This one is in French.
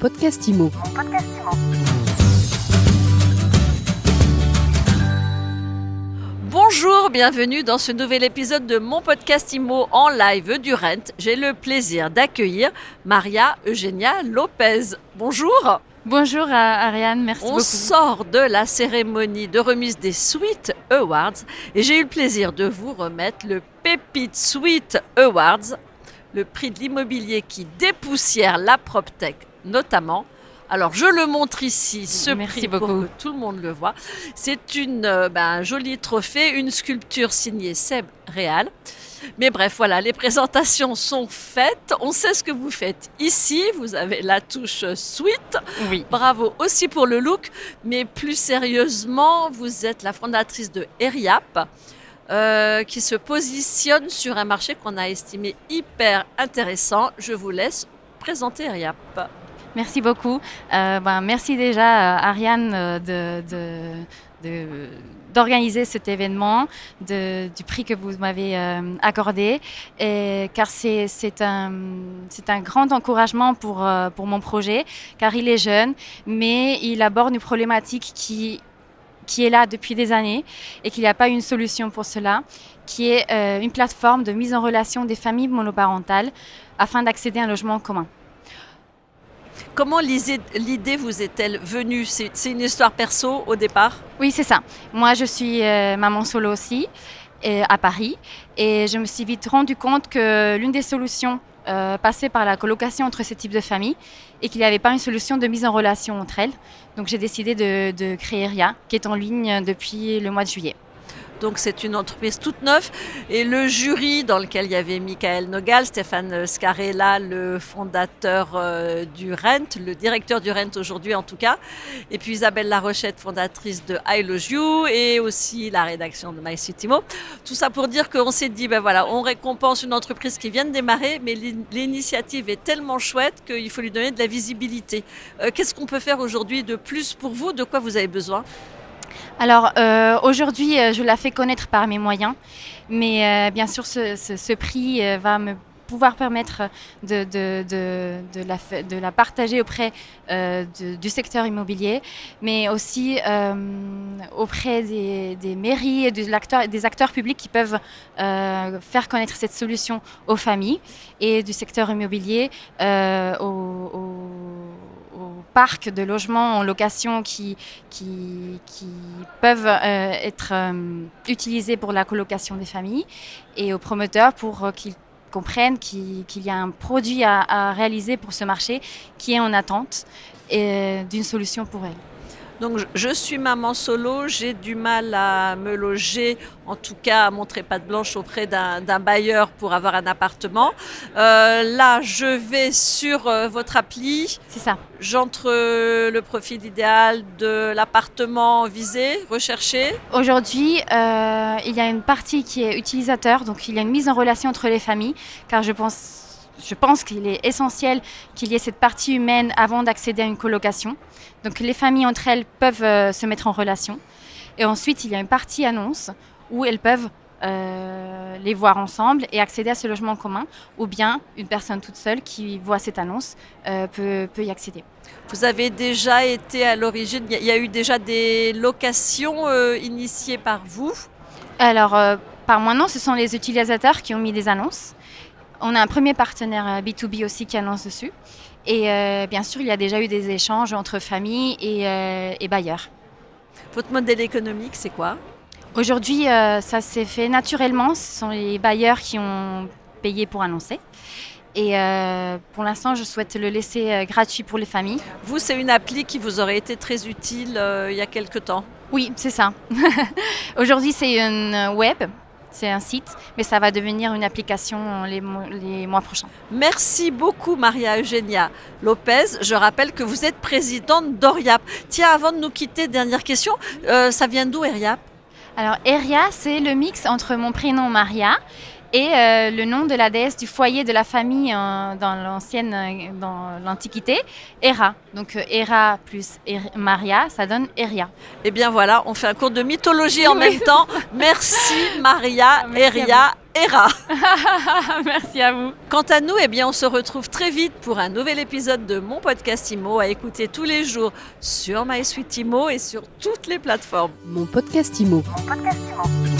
podcast IMO. Bonjour, bienvenue dans ce nouvel épisode de mon podcast IMO en live du Rent. J'ai le plaisir d'accueillir Maria Eugenia Lopez. Bonjour. Bonjour Ariane, merci On beaucoup. sort de la cérémonie de remise des Sweet Awards et j'ai eu le plaisir de vous remettre le Pépite Sweet Awards, le prix de l'immobilier qui dépoussière la PropTech notamment. Alors je le montre ici, ce Merci prix pour beaucoup. que tout le monde le voit. C'est une euh, ben, un joli trophée, une sculpture signée Seb Réal. Mais bref, voilà, les présentations sont faites. On sait ce que vous faites ici. Vous avez la touche suite. Oui. Bravo aussi pour le look, mais plus sérieusement, vous êtes la fondatrice de Eriap, euh, qui se positionne sur un marché qu'on a estimé hyper intéressant. Je vous laisse présenter Eriap. Merci beaucoup. Euh, ben, merci déjà euh, Ariane euh, d'organiser cet événement, du prix que vous m'avez accordé, car c'est, un, un grand encouragement pour, pour mon projet, car il est jeune, mais il aborde une problématique qui, qui est là depuis des années et qu'il n'y a pas une solution pour cela, qui est une plateforme de mise en relation des familles monoparentales afin d'accéder à un logement commun. Comment l'idée vous est-elle venue? C'est une histoire perso au départ? Oui, c'est ça. Moi, je suis euh, maman solo aussi euh, à Paris et je me suis vite rendu compte que l'une des solutions euh, passait par la colocation entre ces types de familles et qu'il n'y avait pas une solution de mise en relation entre elles. Donc j'ai décidé de, de créer RIA, qui est en ligne depuis le mois de juillet. Donc c'est une entreprise toute neuve et le jury dans lequel il y avait Michael Nogal, Stéphane Scarella, le fondateur euh, du Rent, le directeur du Rent aujourd'hui en tout cas, et puis Isabelle Larochette, fondatrice de I et aussi la rédaction de My City Mo. Tout ça pour dire qu'on s'est dit, ben voilà, on récompense une entreprise qui vient de démarrer, mais l'in- l'initiative est tellement chouette qu'il faut lui donner de la visibilité. Euh, Qu'est-ce qu'on peut faire aujourd'hui de plus pour vous? De quoi vous avez besoin? Alors euh, aujourd'hui, euh, je la fais connaître par mes moyens, mais euh, bien sûr, ce, prix va me pouvoir permettre de, la, partager auprès du secteur immobilier, mais aussi auprès des, mairies et des acteurs, publics qui peuvent faire connaître cette solution aux familles et du secteur immobilier de logements en location qui, peuvent euh, être euh, utilisés pour la colocation des familles et aux promoteurs pour euh, qu'ils comprennent qu'il y a un produit à, réaliser pour ce marché qui est en attente d'une solution pour elles. Donc je- suis maman solo, j'ai du mal à me loger, en tout cas à montrer patte blanche auprès d'un bailleur pour avoir un appartement. Euh, là, je vais sur euh, votre appli, C'est ça. j'entre euh, le profil idéal de l'appartement visé, recherché. Aujourd'hui, il y a une partie qui est utilisateur, donc il y a une mise en relation entre les familles, car je pense, je pense qu'il est essentiel qu'il y ait cette partie humaine avant d'accéder à une colocation. Donc les familles entre elles peuvent euh, se mettre en relation. Et ensuite, il y a une partie annonce où elles peuvent euh, les voir ensemble et accéder à ce logement commun, ou bien une personne toute seule qui voit cette annonce euh, peut, peut y accéder. Vous avez déjà été à l'origine, il y y, a eu déjà des locations initiées par vous? Alors, par moi, non, ce sont les utilisateurs qui ont mis des annonces. On a un premier partenaire euh, B2B aussi qui annonce dessus. Et euh, bien sûr, il y a déjà eu des échanges entre familles et, euh, et bailleurs. Votre modèle économique, c'est quoi? Aujourd'hui, euh, ça s'est fait naturellement. Ce sont les bailleurs qui ont payé pour annoncer. Et euh, pour l'instant, je souhaite le laisser euh, gratuit pour les familles. Vous, c'est une appli qui vous aurait été très utile euh, il y a quelque temps? Oui, c'est ça. Aujourd'hui, c'est une euh, web, c'est un site, mais ça va devenir une application les, mo- les mois prochains. Merci beaucoup Maria Eugenia Lopez. Je rappelle que vous êtes présidente d'Oriap. Tiens, avant de nous quitter, dernière question, euh, ça vient d'où Eriap? Alors, Eria, c'est le mix entre mon prénom Maria et euh, le nom de la déesse du foyer de la famille euh, dans l'ancienne, euh, dans l'Antiquité, Hera. Donc, euh, Hera plus Er- Maria, ça donne Eria. Eh bien voilà, on fait un cours de mythologie en Oui. même temps. Merci Maria, Merci à Eria Hera. Merci à vous. Quant à nous, eh bien, on se retrouve très vite pour un nouvel épisode de mon podcast IMO à écouter tous les jours sur MySuite IMO et sur toutes les plateformes. Mon podcast IMO. Mon podcast IMO.